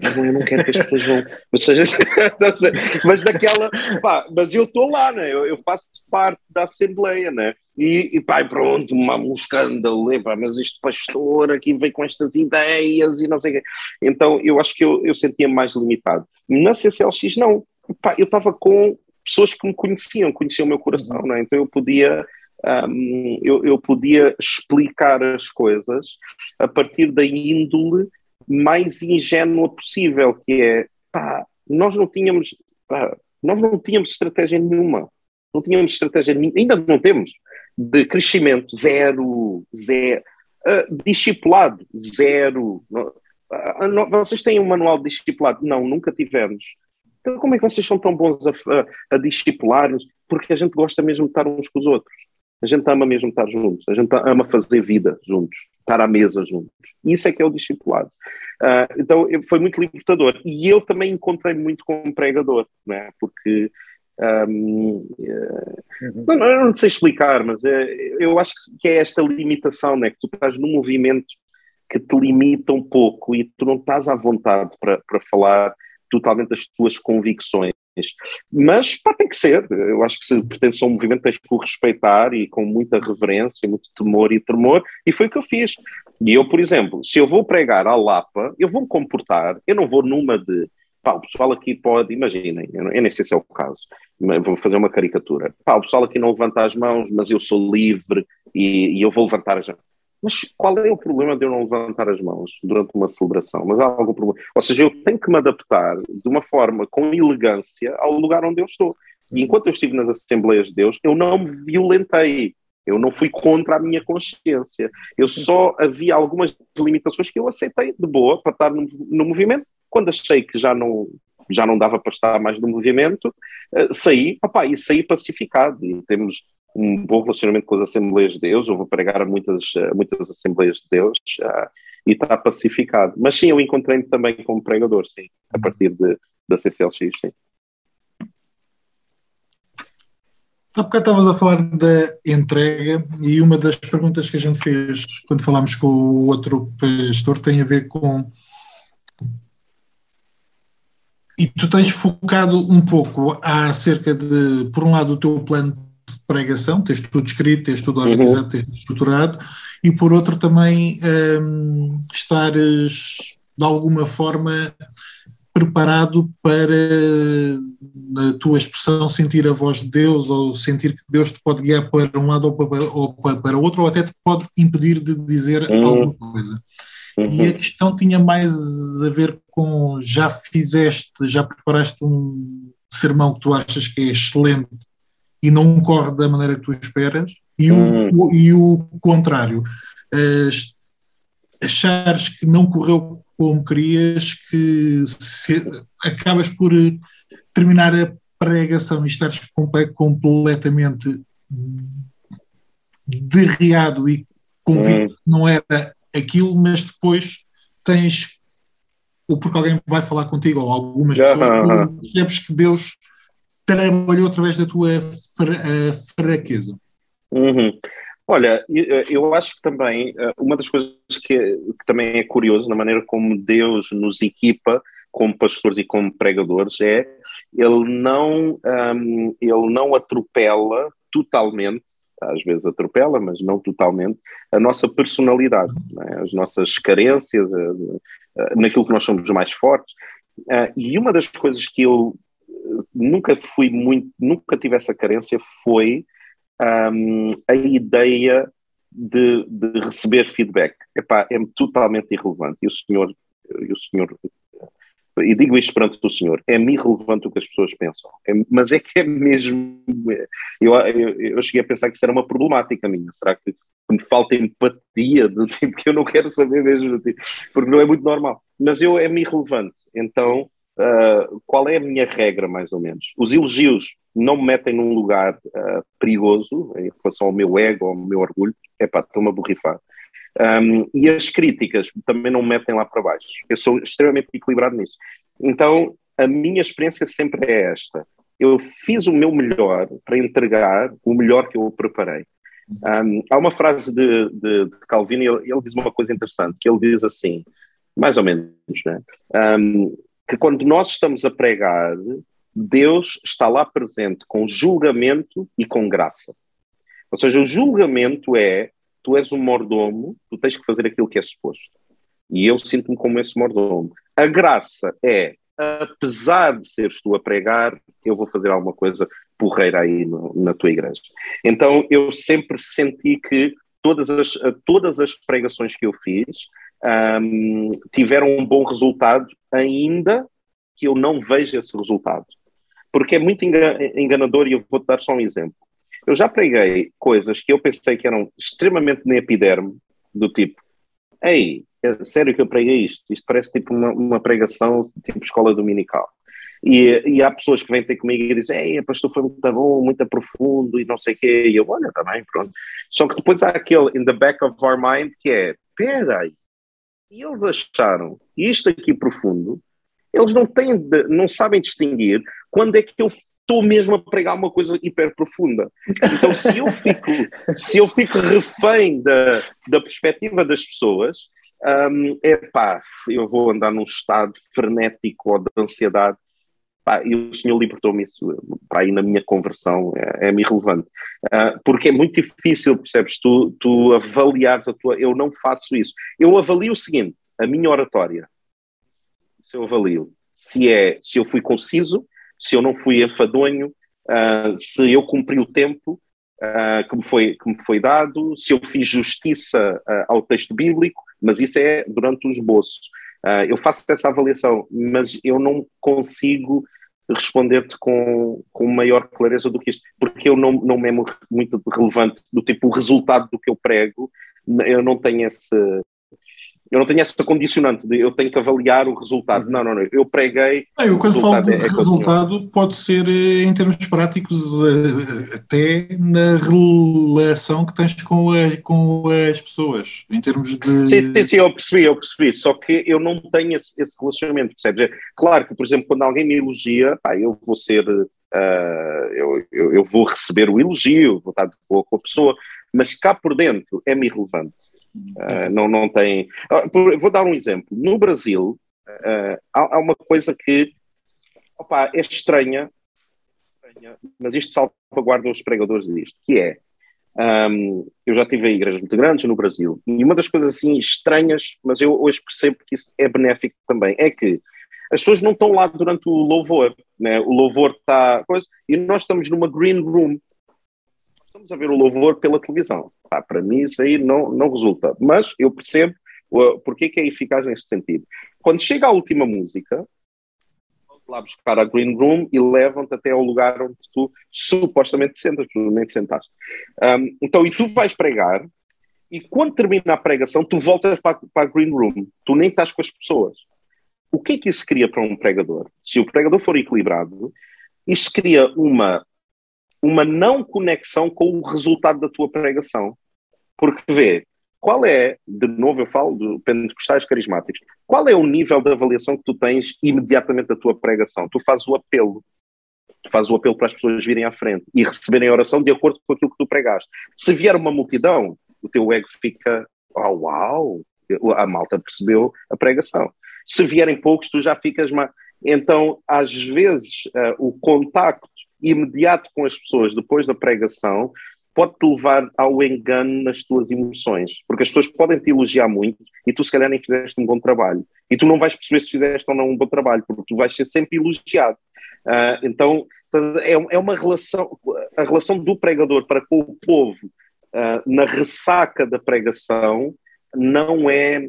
não, eu não quero que as pessoas vão. Mas, seja, *laughs* mas daquela. Pá, mas eu estou lá, né? Eu, eu, faço parte da Assembleia, né? E, e pá, pronto, uma, um escândalo, epá, mas este pastor aqui veio com estas ideias e não sei o quê. Então eu acho que eu, eu sentia mais limitado. Na CCLX, não. Pá, eu estava com pessoas que me conheciam, conheciam o meu coração, né? Então eu podia. Um, eu, eu podia explicar as coisas a partir da índole mais ingênua possível, que é, pá, nós não tínhamos, pá, nós não tínhamos estratégia nenhuma, não tínhamos estratégia ainda não temos, de crescimento, zero, zero, uh, discipulado, zero, uh, vocês têm um manual de discipulado? Não, nunca tivemos. Então como é que vocês são tão bons a, a, a discipular-nos? Porque a gente gosta mesmo de estar uns com os outros. A gente ama mesmo estar juntos, a gente ama fazer vida juntos, estar à mesa juntos. Isso é que é o discipulado. Uh, então foi muito libertador. E eu também encontrei muito como pregador, né? porque um, uh, uhum. não, não, sei explicar, mas uh, eu acho que é esta limitação, né? que tu estás num movimento que te limita um pouco e tu não estás à vontade para, para falar totalmente das tuas convicções. Mas pá, tem que ser. Eu acho que se pertence a um movimento, tens que o respeitar e com muita reverência, muito temor e tremor, e foi o que eu fiz. E eu, por exemplo, se eu vou pregar à Lapa, eu vou me comportar, eu não vou numa de pá, o pessoal aqui pode, imaginem, eu, nem sei se é o caso, vou fazer uma caricatura. Pá, o pessoal aqui não levanta as mãos, mas eu sou livre e, e eu vou levantar as mãos. Mas qual é o problema de eu não levantar as mãos durante uma celebração? Mas há algum problema. Ou seja, eu tenho que me adaptar de uma forma com elegância ao lugar onde eu estou. E enquanto eu estive nas Assembleias de Deus, eu não me violentei. Eu não fui contra a minha consciência. Eu só havia algumas limitações que eu aceitei de boa para estar no, no movimento. Quando achei que já não, já não dava para estar mais no movimento, uh, saí, opa, e saí pacificado. E temos um bom relacionamento com as Assembleias de Deus, eu vou pregar a muitas, a muitas Assembleias de Deus uh, e está pacificado. Mas sim, eu encontrei-me também como pregador, sim, a partir de, da CCLX, sim. Há bocado estavas a falar da entrega e uma das perguntas que a gente fez quando falámos com o outro pastor tem a ver com. E tu tens focado um pouco acerca de, por um lado, o teu plano pregação, tens tudo escrito, tens tudo uhum. organizado, uhum. tens tudo estruturado, e por outro também um, estares de alguma forma preparado para, na tua expressão, sentir a voz de Deus ou sentir que Deus te pode guiar para um lado ou para, para outro, ou até te pode impedir de dizer uhum. alguma coisa. Uhum. E a questão tinha mais a ver com já fizeste, já preparaste um sermão que tu achas que é excelente e não corre da maneira que tu esperas, e, hum. o, e o contrário, achares que não correu como querias, que se, acabas por terminar a pregação e estares completamente derriado e convicto hum. que não era aquilo, mas depois tens, ou porque alguém vai falar contigo, ou algumas pessoas, percebes que Deus trabalhou através da tua eh, fraqueza? Uhum. Olha, eu acho que também eh, uma das coisas que, que, também é curioso na maneira como Deus nos equipa como pastores e como pregadores é ele não um, ele não atropela totalmente às vezes atropela, mas não totalmente, a nossa personalidade, é? as nossas carências, eh, naquilo que nós somos mais fortes. e uma das coisas que eu nunca fui muito, nunca tive essa carência, foi um, a ideia de, de, receber feedback. Epá, é totalmente irrelevante. E o senhor, e o senhor e digo isto perante o senhor, é-me irrelevante o que as pessoas pensam, é, mas é que é mesmo, eu, eu, eu, cheguei a pensar que isso era uma problemática minha, será que me falta empatia do tipo que eu não quero saber mesmo, tipo, porque não é muito normal, mas eu é-me irrelevante, então Uh, qual é a minha regra, mais ou menos? Os elogios não me metem num lugar uh, perigoso em relação ao meu ego, ao meu orgulho. É pá, estou-me a borrifar. Um, e as críticas também não me metem lá para baixo. Eu sou extremamente equilibrado nisso. Então, a minha experiência sempre é esta. Eu fiz o meu melhor para entregar o melhor que eu preparei. Um, há uma frase de, de, de Calvino, ele, ele, diz uma coisa interessante, que ele diz assim, mais ou menos, né? Um, que quando nós estamos a pregar, Deus está lá presente com julgamento e com graça. Ou seja, o julgamento é: tu és um mordomo, tu tens que fazer aquilo que é suposto. E eu sinto-me como esse mordomo. A graça é, apesar de seres tu a pregar, eu vou fazer alguma coisa porreira aí no, na tua igreja. Então eu sempre senti que todas as, todas as pregações que eu fiz um, tiveram um bom resultado, ainda que eu não veja esse resultado. Porque é muito enganador e eu vou-te dar só um exemplo. Eu já preguei coisas que eu pensei que eram extremamente na epiderme, do tipo, ei, é sério que eu preguei isto? Isto parece tipo uma, uma pregação tipo escola dominical. E, e, há pessoas que vêm ter comigo e dizem, ei, pastor, foi muito bom, muito profundo e não sei o quê. E eu, olha, também, tá pronto. Só que depois há aquele in the back of our mind que é, peraí, e eles acharam isto aqui profundo, eles não têm, não sabem distinguir quando é que eu estou mesmo a pregar uma coisa hiper profunda. Então, se eu fico, se eu fico refém da, da perspectiva das pessoas, um, é pá, eu vou andar num estado frenético ou de ansiedade. Pá, e o Senhor libertou-me isso, para aí na minha conversão é, é-me irrelevante. Uh, porque é muito difícil, percebes, tu, tu avaliares a tua... Eu não faço isso. Eu avalio o seguinte, a minha oratória. Se eu avalio se, é, se eu fui conciso, se eu não fui enfadonho, uh, se eu cumpri o tempo uh, que, me foi, que me foi dado, se eu fiz justiça ao texto bíblico, mas isso é durante o esboço. eu faço essa avaliação, mas eu não consigo responder-te com, com maior clareza do que isto, porque eu não, não me é muito relevante do tipo o resultado do que eu prego, eu não tenho esse, eu não tenho essa condicionante de eu tenho que avaliar o resultado. Uhum. Não, não, não. Eu preguei. Ah, eu quando falo de é, resultado, pode ser eh, em termos práticos, eh, até na relação que tens com, a, com as pessoas, em termos de. Sim, sim, sim, eu percebi, eu percebi. Só que eu não tenho esse, esse relacionamento, percebes? É, claro que, por exemplo, quando alguém me elogia, pá, eu vou ser. Uh, eu, eu, eu, vou receber o elogio, vou estar de boa com a pessoa, mas cá por dentro é-me irrelevante. Uh, não, não tem. Uh, vou dar um exemplo. No Brasil, uh, há, há, uma coisa que opa, é estranha, mas isto salvaguarda os pregadores disto, que é. Um, eu já tive igrejas muito grandes no Brasil e uma das coisas assim estranhas, mas eu hoje percebo que isso é benéfico também, é que as pessoas não estão lá durante o louvor, né? o louvor está. E nós estamos numa green room, estamos a ver o louvor pela televisão. Pá, para mim isso aí não, não resulta. Mas eu percebo uh, porque que é eficaz nesse sentido. Quando chega a última música, lá buscar a green room e levam-te até ao lugar onde tu supostamente sentas, provavelmente sentaste. Um, então, e tu vais pregar, e quando termina a pregação, tu voltas para, para a green room, tu nem estás com as pessoas. O que é que isso cria para um pregador? Se o pregador for equilibrado, isso cria uma uma não conexão com o resultado da tua pregação. Porque vê, qual é, de novo eu falo de pentecostais carismáticos, qual é o nível de avaliação que tu tens imediatamente da tua pregação? Tu fazes o apelo. Tu fazes o apelo para as pessoas virem à frente e receberem a oração de acordo com aquilo que tu pregaste. Se vier uma multidão, o teu ego fica, oh, uau, a malta percebeu a pregação. Se vierem poucos, tu já ficas. Então, às vezes, uh, o contacto imediato com as pessoas depois da pregação pode-te levar ao engano nas tuas emoções, porque as pessoas podem te elogiar muito e tu se calhar nem fizeste um bom trabalho. E tu não vais perceber se fizeste ou não um bom trabalho, porque tu vais ser sempre elogiado. Uh, então, é, é uma relação, a relação do pregador para com o povo uh, na ressaca da pregação não é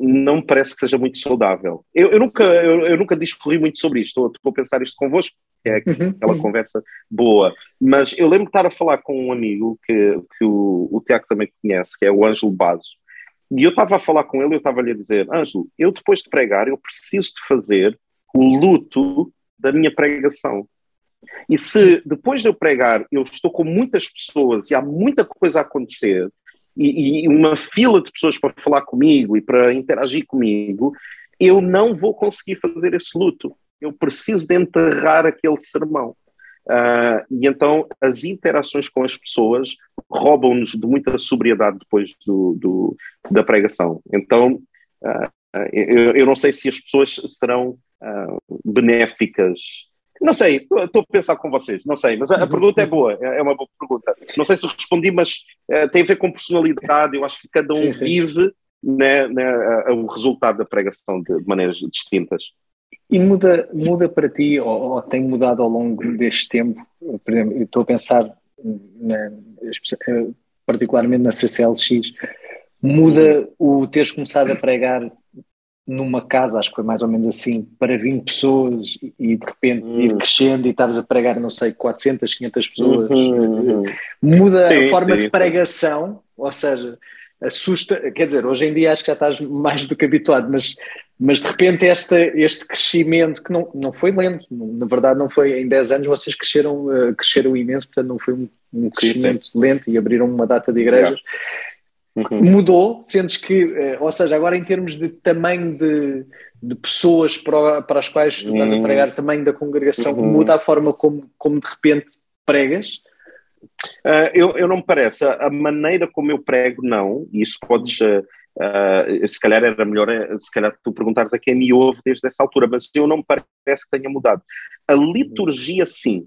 não parece que seja muito saudável. Eu, eu nunca, eu, eu, nunca discorri muito sobre isto, estou a pensar isto convosco, que é uhum, aquela uhum. conversa boa. Mas eu lembro de estar a falar com um amigo que, que o, o Tiago também conhece, que é o Ângelo Basso, e eu estava a falar com ele, eu estava-lhe a dizer, Ângelo, eu depois de pregar, eu preciso de fazer o luto da minha pregação. E se depois de eu pregar eu estou com muitas pessoas e há muita coisa a acontecer, e, e uma fila de pessoas para falar comigo e para interagir comigo, eu não vou conseguir fazer esse luto. Eu preciso de enterrar aquele sermão. Uh, e então as interações com as pessoas roubam-nos de muita sobriedade depois do, do da pregação. Então uh, eu, eu, não sei se as pessoas serão uh, benéficas não sei, estou a pensar com vocês, não sei, mas a, a pergunta é boa, é, é uma boa pergunta. Não sei se respondi, mas tem a ver com personalidade, eu acho que cada um sim, sim. vive né, né, a, a, o resultado da pregação de, de, maneiras distintas. E muda, muda para ti, ou, ou, tem mudado ao longo deste tempo? Por exemplo, eu estou a pensar, né, particularmente na CCLX, muda o teres começado a pregar numa casa, acho que foi mais ou menos assim, para 20 pessoas e de repente uhum. ir crescendo e estares a pregar, não sei, 400, 500 pessoas, uhum. muda sim, a forma sim, de pregação, sim. ou seja, assusta, quer dizer, hoje em dia acho que já estás mais do que habituado, mas, mas de repente este, este crescimento que não, não foi lento, na verdade não foi, em 10 anos vocês cresceram, uh, cresceram imenso, portanto não foi um, um crescimento lento e abriram uma data de igrejas. Uhum. Mudou, sentes que, eh, ou seja, agora em termos de tamanho de, de pessoas para, para as quais tu estás a uhum. pregar, tamanho da congregação, uhum. muda a forma como, como de repente pregas? Uh, eu, eu não me parece. A, maneira como eu prego, não. E isso podes. Uh, Uh, se calhar era melhor, eh, se calhar tu perguntares a quem me ouve desde essa altura, mas eu não me parece que tenha mudado. A liturgia, sim.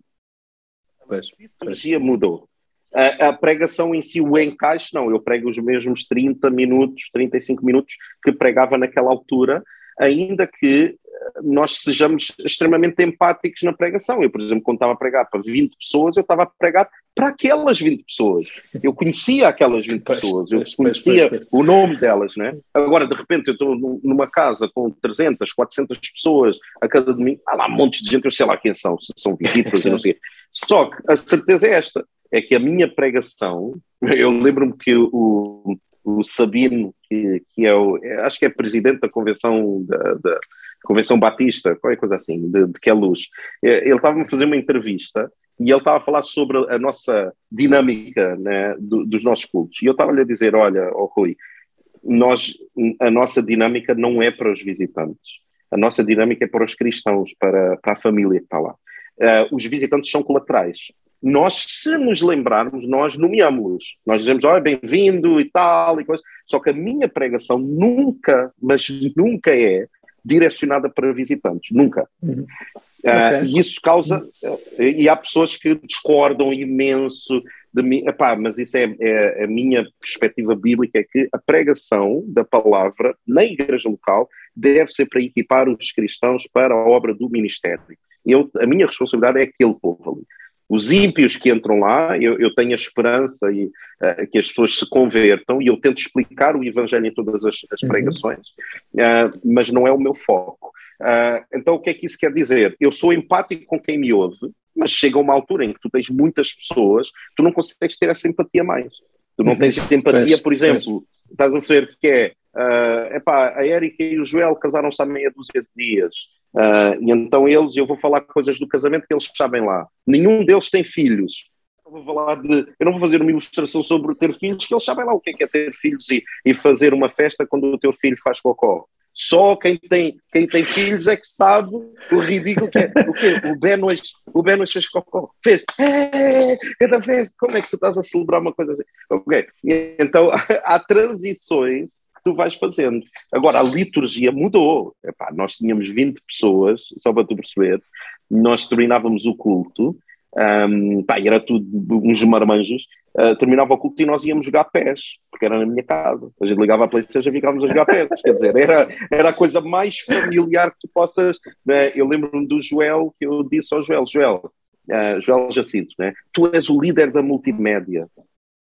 A liturgia mudou. A, a, pregação em si, o encaixe, não. Eu prego os mesmos 30 minutos, 35 minutos que pregava naquela altura, ainda que nós sejamos extremamente empáticos na pregação. Eu, por exemplo, quando estava a pregar para 20 pessoas, eu estava a pregar para aquelas 20 pessoas. Eu conhecia aquelas 20 pessoas, eu conhecia o nome delas, né? Agora, de repente, eu estou numa casa com 300, 400 pessoas a cada domingo, há lá um monte de gente, eu sei lá quem são, se são *laughs* visitas e não sei. Só que a certeza é esta, é que a minha pregação, *laughs* eu lembro-me que o, o Sabino, que, que é o, acho que é presidente da convenção da, da Convenção Batista, qualquer coisa assim, de, de que é luz. Eh, ele estava a fazer uma entrevista e ele estava a falar sobre a nossa dinâmica né, do, dos nossos cultos. E eu estava-lhe a dizer: olha, oh Rui, nós, a nossa dinâmica não é para os visitantes. A nossa dinâmica é para os cristãos, para, para a família que está lá. Uh, os visitantes são colaterais. Nós, se nos lembrarmos, nós nomeamos-los. Nós dizemos, olha, bem-vindo e tal, e coisa. Só que a minha pregação nunca, mas nunca é direcionada para visitantes, nunca. Uhum. Uh, E isso causa. Uh, e há pessoas que discordam imenso de mim. Epá, mas isso é, é, a minha perspectiva bíblica: é que a pregação da palavra na igreja local deve ser para equipar os cristãos para a obra do ministério. Eu, a minha responsabilidade é aquele povo ali. Os ímpios que entram lá, eu, eu tenho a esperança e, uh, que as pessoas se convertam e eu tento explicar o Evangelho em todas as, as uhum. pregações, uh, mas não é o meu foco. Uh, então, o que é que isso quer dizer? Eu sou empático com quem me ouve, mas chega uma altura em que tu tens muitas pessoas, tu não consegues ter essa empatia mais. Tu não tens uhum. empatia, por exemplo, estás a ver que é, uh, epá, a Érica e o Joel casaram-se há meia dúzia de dias. Uh, e então eles, eu vou falar coisas do casamento que eles sabem lá. Nenhum deles tem filhos. Eu, vou falar de, eu não vou fazer uma ilustração sobre ter filhos, que eles sabem lá o que é, que é ter filhos e, e fazer uma festa quando o teu filho faz cocó. Só quem tem, quem tem filhos é que sabe o ridículo que é. O quê? O Benoit, o Benoit fez cocó. Fez. É, cada vez. Como é que tu estás a celebrar uma coisa assim? Ok. Então, *laughs* há transições que tu vais fazendo. Agora, a liturgia mudou. Epá, nós tínhamos 20 pessoas, só para tu perceber, nós terminávamos o culto, um, pá, era tudo uns marmanjos, uh, terminava o culto e nós íamos jogar pés, porque era na minha casa. A gente ligava a Playstation e ficávamos a jogar pés. Quer dizer, era, era a coisa mais familiar que tu possas. Né? Eu lembro-me do Joel, que eu disse ao Joel: Joel, uh, Joel Jacinto, né? tu és o líder da multimédia.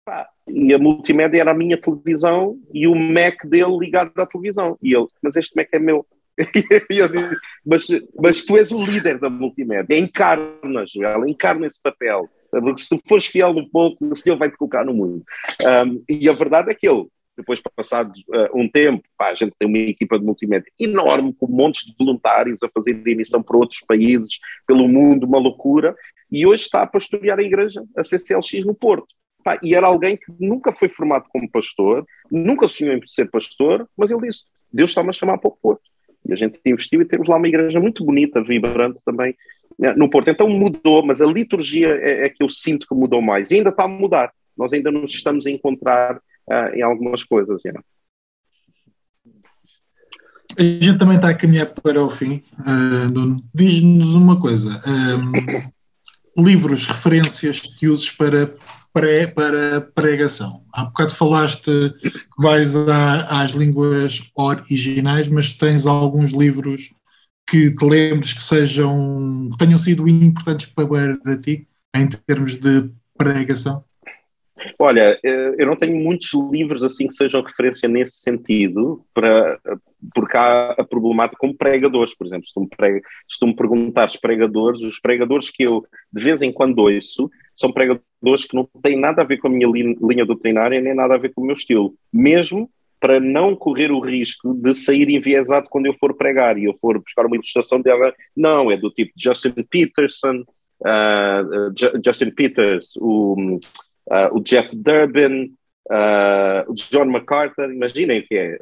Pá, e a multimédia era a minha televisão e o Mac dele ligado à televisão. E ele, mas este Mac é meu. *laughs* e eu disse, mas, mas tu és o líder da multimédia, encarnas, ela encarna esse papel. Porque se tu fores fiel um pouco, o Senhor vai te colocar no mundo. Um, e a verdade é que ele, depois passado uh, um tempo, pá, a gente tem uma equipa de multimédia enorme, com montes de voluntários a fazer emissão para outros países, pelo mundo, uma loucura, e hoje está a pastorear a igreja, a CCLX no Porto. Pá, e era alguém que nunca foi formado como pastor, nunca sonhou em ser pastor, mas ele disse: Deus está-me a chamar para o Porto. E a gente investiu e temos lá uma igreja muito bonita, vibrante também né, no Porto. Então mudou, mas a liturgia é, é, que eu sinto que mudou mais. E ainda está a mudar. Nós ainda nos estamos a encontrar uh, em algumas coisas. Yeah. A gente também está a caminhar para o fim. Uh, Diz-nos uma coisa: um, *coughs* livros, referências que uses para pré, para pregação. Há bocado falaste que vais às línguas originais, mas tens alguns livros que te lembres que sejam, que tenham sido importantes para, para ti em termos de pregação? Olha, eh, eu não tenho muitos livros assim que sejam referência nesse sentido, para, porque há a problemática como pregadores, por exemplo. Se tu, me prega, se tu me perguntares pregadores, os pregadores que eu de vez em quando ouço são pregadores que não têm nada a ver com a minha linha doutrinária, nem nada a ver com o meu estilo. Mesmo para não correr o risco de sair enviesado quando eu for pregar e eu for buscar uma ilustração dela. Não, é do tipo Justin Peterson, uh, Justin Peters, o uh, o Jeff Durbin, uh, o John MacArthur, imaginem o que é,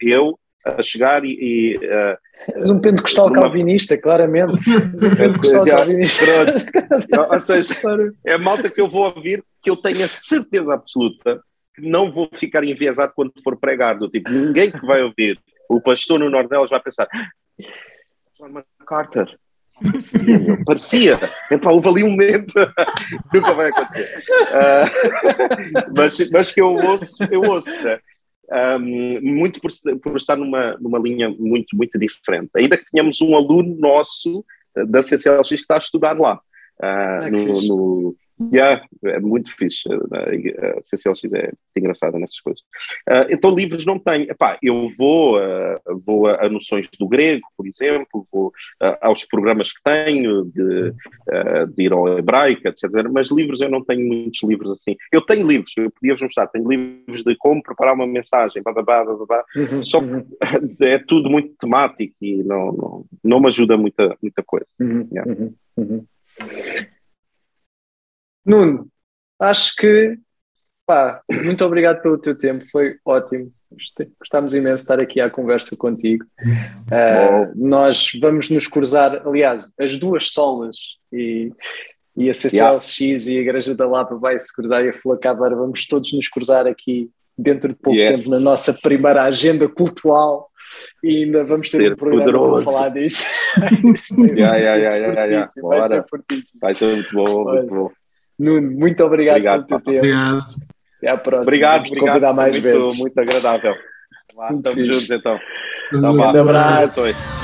eu a chegar e... e uh, És um pentecostal numa... calvinista, claramente. *laughs* Um pentecostal calvinista. *laughs* Ou seja, é a malta que eu vou ouvir que eu tenho a certeza absoluta que não vou ficar enviesado quando for pregar, do tipo, ninguém que vai ouvir o pastor no Nordelas vai pensar John MacArthur, parecia, *laughs* parecia. Epá, houve ali um momento, nunca vai acontecer. Uh, mas, mas que eu ouço, eu ouço, né? Um, muito por, por, estar numa, numa linha muito, muito diferente. Ainda que tenhamos um aluno nosso da CCLX que está a estudar lá, uh, ah, no, no, Yeah, é muito fixe. A CCLX é muito engraçada nessas coisas. Uh, então, livros não tenho. Epá, eu vou, uh, vou a, a, noções do grego, por exemplo, vou uh, aos programas que tenho de, de ir ao hebraico, etc. Mas livros eu não tenho muitos livros assim. Eu tenho livros, eu podia-vos mostrar, tenho livros de como preparar uma mensagem, blá, blá, blá, blá, blá. Uhum, só uhum. é tudo muito temático e não, não, não me ajuda muita, muita coisa. Uhum, yeah. Nuno, acho que pá, muito obrigado pelo teu tempo, foi ótimo. Gostámos imenso de estar aqui à conversa contigo. Uh, nós vamos nos cruzar, aliás, as duas solas e, e a CCLX yeah. e a Igreja da Lapa vai se cruzar e a Flacabara, vamos todos nos cruzar aqui dentro de pouco yes. tempo na nossa primeira agenda cultural e ainda vamos ter ser um programa poderoso. para falar disso. *laughs* yeah, yeah, yeah, yeah, Vai ser fortíssimo. Vai ser muito bom, muito bom. Nuno, muito obrigado, obrigado pelo teu tempo. Obrigado. Até à próxima. Obrigado, obrigado. mais muito, vezes. muito agradável. Lá, muito estamos juntos então. Um grande abraço.